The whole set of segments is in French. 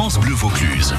France Bleu Vaucluse.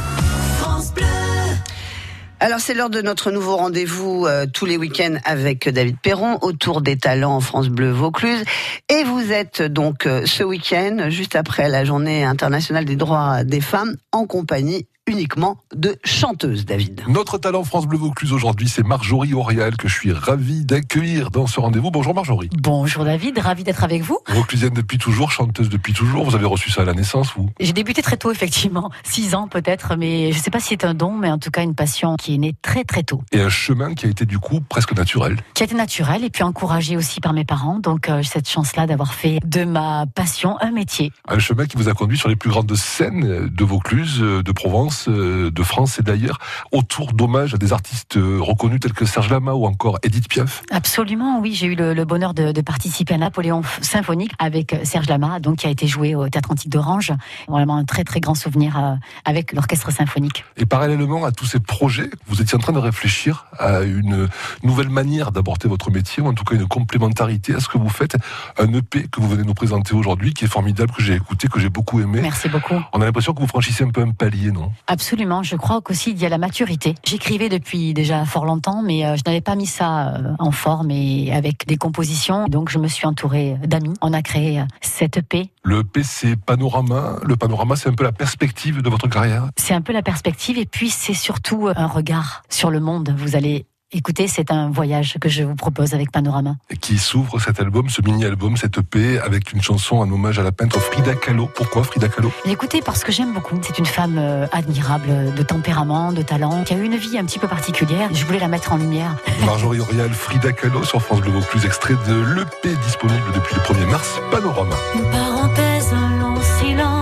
Alors c'est l'heure de notre nouveau rendez-vous euh, tous les week-ends avec David Perron autour des talents en France Bleu Vaucluse. Et vous êtes donc euh, ce week-end, juste après la journée internationale des droits des femmes, en compagnie uniquement de chanteuses, David. Notre talent France Bleu Vaucluse aujourd'hui, c'est Marjorie Auriel que je suis ravi d'accueillir dans ce rendez-vous. Bonjour Marjorie. Bonjour David, ravi d'être avec vous. Vauclusienne depuis toujours, chanteuse depuis toujours. Vous avez reçu ça à la naissance, vous J'ai débuté très tôt, effectivement, six ans peut-être, mais je ne sais pas si c'est un don, mais en tout cas une passion qui est née très très tôt. Et un chemin qui a été du coup presque naturel. Qui a été naturel et puis encouragé aussi par mes parents. Donc euh, cette chance-là d'avoir fait de ma passion un métier. Un chemin qui vous a conduit sur les plus grandes scènes de Vaucluse, de Provence, de France et d'ailleurs, autour d'hommages à des artistes reconnus tels que Serge Lama ou encore Edith Piaf. Absolument, oui. J'ai eu le, bonheur de, participer à Napoléon symphonique avec Serge Lama, donc qui a été joué au Théâtre Antique d'Orange. Vraiment un très très grand souvenir euh, avec l'orchestre symphonique. Et parallèlement à tous ces projets, vous étiez en train de réfléchir à une nouvelle manière d'aborder votre métier, ou en tout cas une complémentarité à ce que vous faites. Un EP que vous venez nous présenter aujourd'hui, qui est formidable, que j'ai écouté, que j'ai beaucoup aimé. Merci beaucoup. On a l'impression que vous franchissez un peu un palier, non? Absolument. Je crois qu'aussi il y a la maturité. J'écrivais depuis déjà fort longtemps, mais euh, je n'avais pas mis ça euh, en forme et avec des compositions. Donc je me suis entourée d'amis. On a créé euh, cette EP. Le EP, c'est Panorama. Le Panorama, c'est un peu la perspective de votre carrière? C'est un peu la perspective et puis c'est surtout un regard sur le monde. Vous allez Écoutez, c'est un voyage que je vous propose avec Panorama. Qui s'ouvre cet album, ce mini-album, cette EP, avec une chanson en hommage à la peintre Frida Kahlo. Pourquoi Frida Kahlo? Écoutez, parce que j'aime beaucoup. C'est une femme euh, admirable, de tempérament, de talent, qui a eu une vie un petit peu particulière. Je voulais la mettre en lumière. Marjorie Aurial, Frida Kahlo sur France Bleu Vaucluse, extrait de l'EP disponible depuis le 1er mars, Panorama. Une parenthèse, un long silence.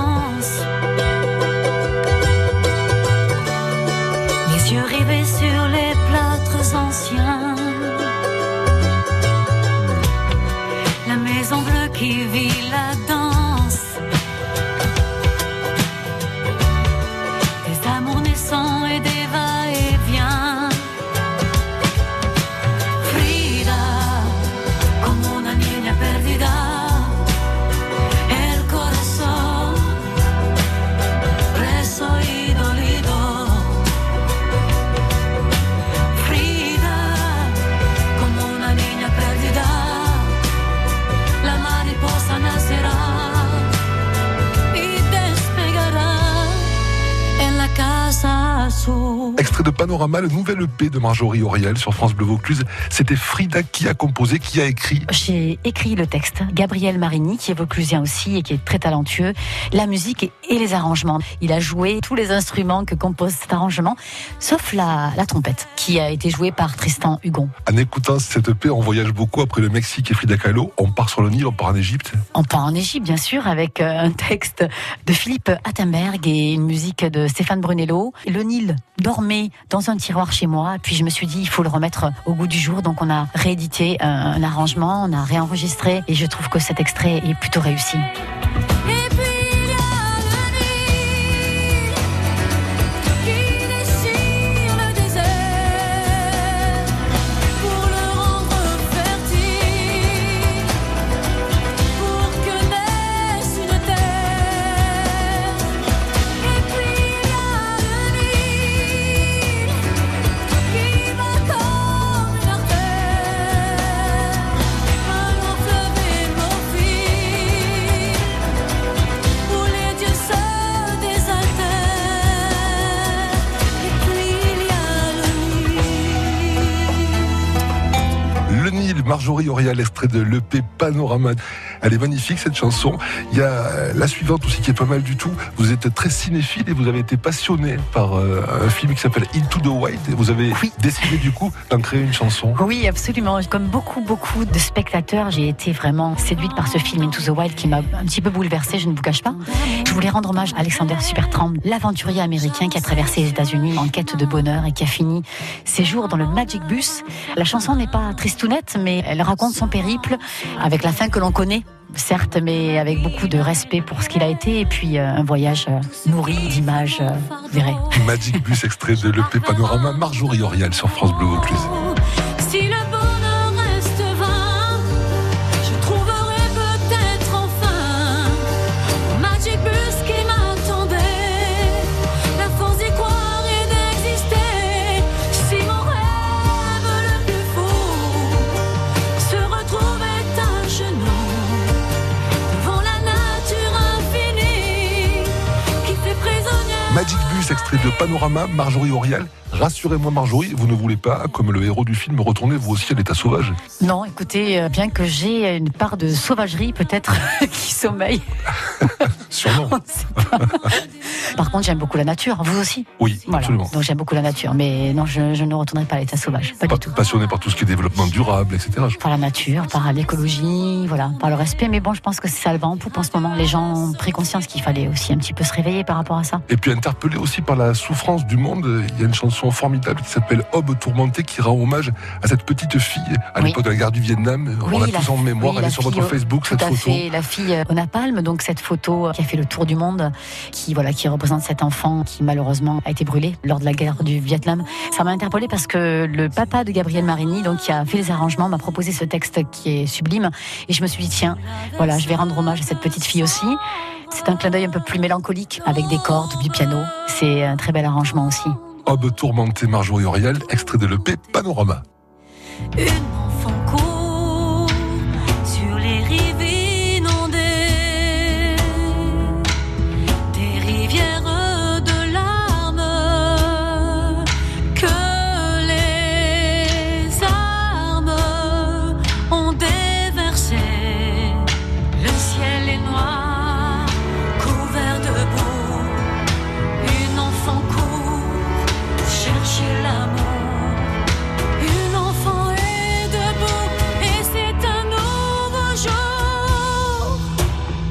Vit la 错。Extrait de Panorama, le nouvel EP de Marjorie Auriel sur France Bleu Vaucluse. C'était Frida qui a composé, qui a écrit. J'ai écrit le texte. Gabriel Marini, qui est vauclusien aussi et qui est très talentueux. La musique et les arrangements. Il a joué tous les instruments que compose cet arrangement, sauf la, la trompette, qui a été jouée par Tristan Hugon. En écoutant cette EP, on voyage beaucoup après le Mexique et Frida Kahlo. On part sur le Nil, on part en Égypte. On part en Égypte, bien sûr, avec euh, un texte de Philippe Attenberg et une musique de Stéphane Brunello. Le Nil dormait dans un tiroir chez moi. Puis je me suis dit, il faut le remettre au goût du jour. Donc on a réédité un, un arrangement, on a réenregistré. Et je trouve que cet extrait est plutôt réussi. Auriel, extrait de l'EP Panorama. Elle est magnifique cette chanson. Il y a la suivante aussi qui est pas mal du tout. Vous êtes très cinéphile et vous avez été passionné par euh, un film qui s'appelle Into the Wild. Et vous avez Oui. décidé du coup d'en créer une chanson. Oui, absolument. Comme beaucoup, beaucoup de spectateurs, j'ai été vraiment séduite par ce film Into the Wild qui m'a un petit peu bouleversée, je ne vous cache pas. Je voulais rendre hommage à Alexander Supertramp, l'aventurier américain qui a traversé les États-Unis en quête de bonheur et qui a fini ses jours dans le Magic Bus. La chanson n'est pas tristounette, mais elle raconte son périple avec la fin que l'on connaît. Certes, mais avec beaucoup de respect pour ce qu'il a été, et puis euh, un voyage euh, nourri d'images euh. Magic Bus, extrait de l'EP Panorama, Marjorie Auriel sur France Bleu Vaucluse. Magic Bus, extrait de Panorama, Marjorie Aurial. Rassurez-moi Marjorie, vous ne voulez pas, comme le héros du film, retourner vous aussi à l'état sauvage? Non, écoutez, euh, bien que j'ai une part de sauvagerie peut-être qui sommeille. Sûrement. on ne sait pas. Par contre, j'aime beaucoup la nature, vous aussi? Oui, Voilà. absolument. Donc j'aime beaucoup la nature, mais non, je, je ne retournerai pas à l'état sauvage, pas Pa- du tout. Passionné par tout ce qui est développement durable, etc. Par la nature, par l'écologie, voilà, par le respect. Mais bon, je pense que c'est ça le vent en poupe en ce moment. Les gens ont pris conscience qu'il fallait aussi un petit peu se réveiller par rapport à ça. Et puis interpellé aussi par la souffrance du monde, il y a une chanson formidable qui s'appelle Aube tourmentée qui rend hommage à cette petite fille à Oui. l'époque de la guerre du Vietnam. On a la- tous en mémoire, oui, elle est sur votre au- Facebook Tout cette à photo. fait, la fille euh, au napalm, donc cette photo euh, qui a fait le tour du monde, qui voilà, qui représente cet enfant qui malheureusement a été brûlé lors de la guerre du Vietnam. Ça m'a interpellé parce que le papa de Gabriel Marini, donc qui a fait les arrangements, m'a proposé ce texte qui est sublime, et je me suis dit tiens, voilà, je vais rendre hommage à cette petite fille aussi. C'est un clin d'œil un peu plus mélancolique avec des cordes, du piano. C'est un très bel arrangement aussi. Aube tourmentée, Marjorie Aurial, extrait de l'EP Panorama.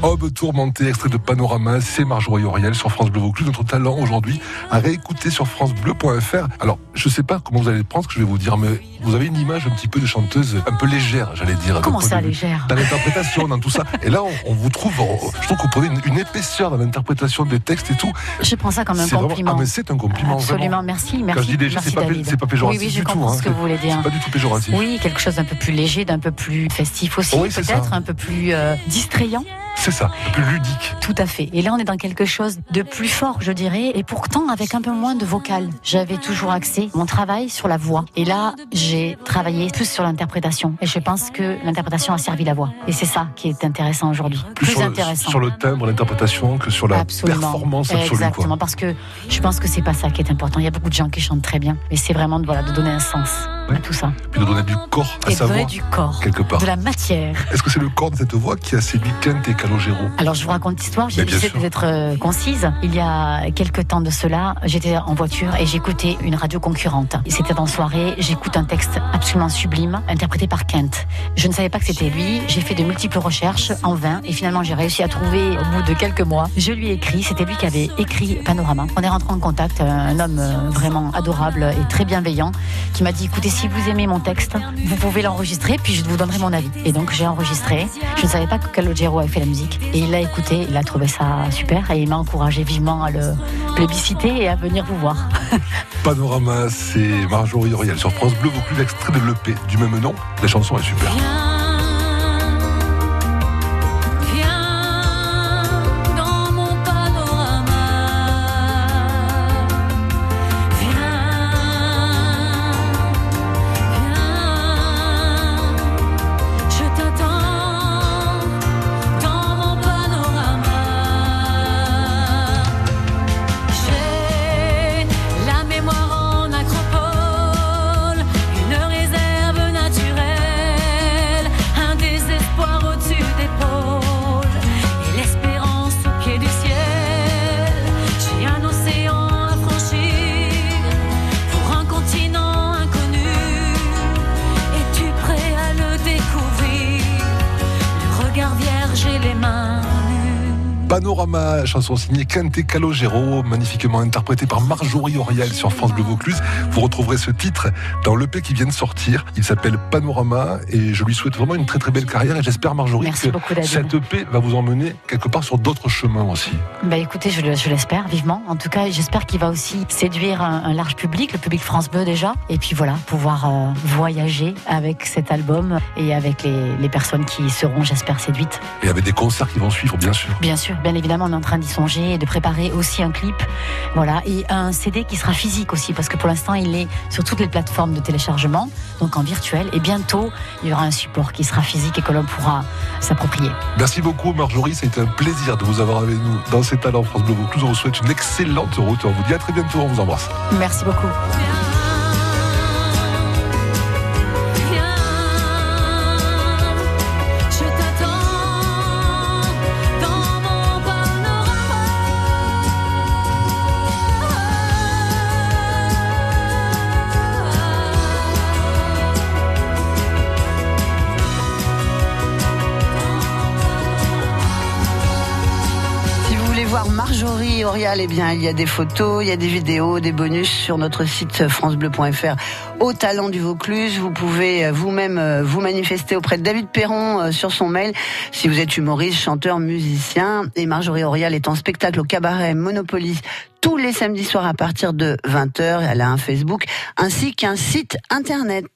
Aube tourmentée, extrait de Panorama, c'est Marjorie Auriel sur France Bleu Vaucluse. Notre talent aujourd'hui à réécouter sur francebleu.fr. Alors, je sais pas comment vous allez le prendre, ce que je vais vous dire, mais vous avez une image un petit peu de chanteuse, un peu légère, j'allais dire. Comment ça, de légère? Dans l'interprétation, dans tout ça. Et là, on, on vous trouve, on- je trouve que vous prenez une, une épaisseur dans l'interprétation des textes et tout. Je prends ça comme un C'est vraiment- compliment. Ah, mais c'est un compliment, Absolument, vraiment. merci, merci. Quand je dis léger, c'est pas, pas péjoratif Oui, oui, je du tout. comprends hein. ce que vous voulez dire. C'est pas du tout péjoratif. Oui, quelque chose d'un peu plus léger, d'un peu plus festif aussi, Oui, peut-être, un peu plus euh, distrayant. C'est ça, un peu plus ludique. Tout à fait. Et là, on est dans quelque chose de plus fort, je dirais, et pourtant avec un peu moins de vocal. J'avais toujours axé mon travail sur la voix. Et là, j'ai travaillé plus sur l'interprétation. Et je pense que l'interprétation a servi la voix. Et c'est ça qui est intéressant aujourd'hui. Plus, sur, le, intéressant. sur le timbre, l'interprétation que sur la Absolument. performance absolue. quoi. Exactement, parce que je pense que c'est pas ça qui est important. Il y a beaucoup de gens qui chantent très bien, mais c'est vraiment de, voilà, de donner un sens À tout ça. Puis de donner du corps à Et sa donner voix, du corps, quelque part. de la matière. Est-ce que c'est le corps de cette voix qui a séduit Kent et Calogero Alors je vous raconte l'histoire, j'ai essayé d'être euh, concise. Il y a quelques temps de cela, j'étais en voiture et j'écoutais une radio concurrente. Et C'était en soirée, j'écoute un texte absolument sublime, interprété par Kent. Je ne savais pas que c'était lui, j'ai fait de multiples recherches en vain et finalement j'ai réussi à trouver au bout de quelques mois. Je lui ai écrit, c'était lui qui avait écrit Panorama. On est rentré en contact, un homme euh, vraiment adorable et très bienveillant qui m'a dit écoutez si vous aimez mon texte, vous pouvez l'enregistrer puis je vous donnerai mon avis. Et donc j'ai enregistré. Je ne savais pas que Calogero avait fait la musique et il l'a écouté, il a trouvé ça super et il m'a encouragé vivement à le plébisciter et à venir vous voir. Panorama, c'est Marjorie Auriel sur France Bleu, Vaucluse, extrait de l'EP du même nom. La chanson est super. Panorama, chanson signée Kent et Calogero, magnifiquement interprétée par Marjorie Auriel sur France Bleu Vaucluse. Vous retrouverez ce titre dans l'EP qui vient de sortir. Il s'appelle Panorama et je lui souhaite vraiment une très très belle carrière et j'espère Marjorie Merci que cette EP va vous emmener quelque part sur d'autres chemins aussi. Bah écoutez, je, le- je l'espère vivement. En tout cas, j'espère qu'il va aussi séduire un, un large public, le public France Bleu déjà. Et puis voilà, pouvoir euh, voyager avec cet album et avec les, les personnes qui seront, j'espère, séduites. Et avec des concerts qui vont suivre bien sûr. Bien sûr, bien évidemment, on est en train d'y songer et de préparer aussi un clip. Voilà. Et un CD qui sera physique aussi, parce que pour l'instant, il est sur toutes les plateformes de téléchargement, donc en virtuel. Et bientôt, il y aura un support qui sera physique et que l'on pourra s'approprier. Merci beaucoup, Marjorie. Été un plaisir de vous avoir avec nous dans ces talents France Bleu Vaucluse. On vous souhaite une excellente route. On vous dit à très bientôt. On vous embrasse. Merci beaucoup. Eh bien, il y a des photos, il y a des vidéos, des bonus sur notre site francebleu.fr au talent du Vaucluse. Vous pouvez euh, vous-même euh, vous manifester auprès de David Perron euh, sur son mail si vous êtes humoriste, chanteur, musicien. Et Marjorie Orial est en spectacle au cabaret Monopoly tous les samedis soirs à partir de 20h. Elle a un Facebook ainsi qu'un site internet.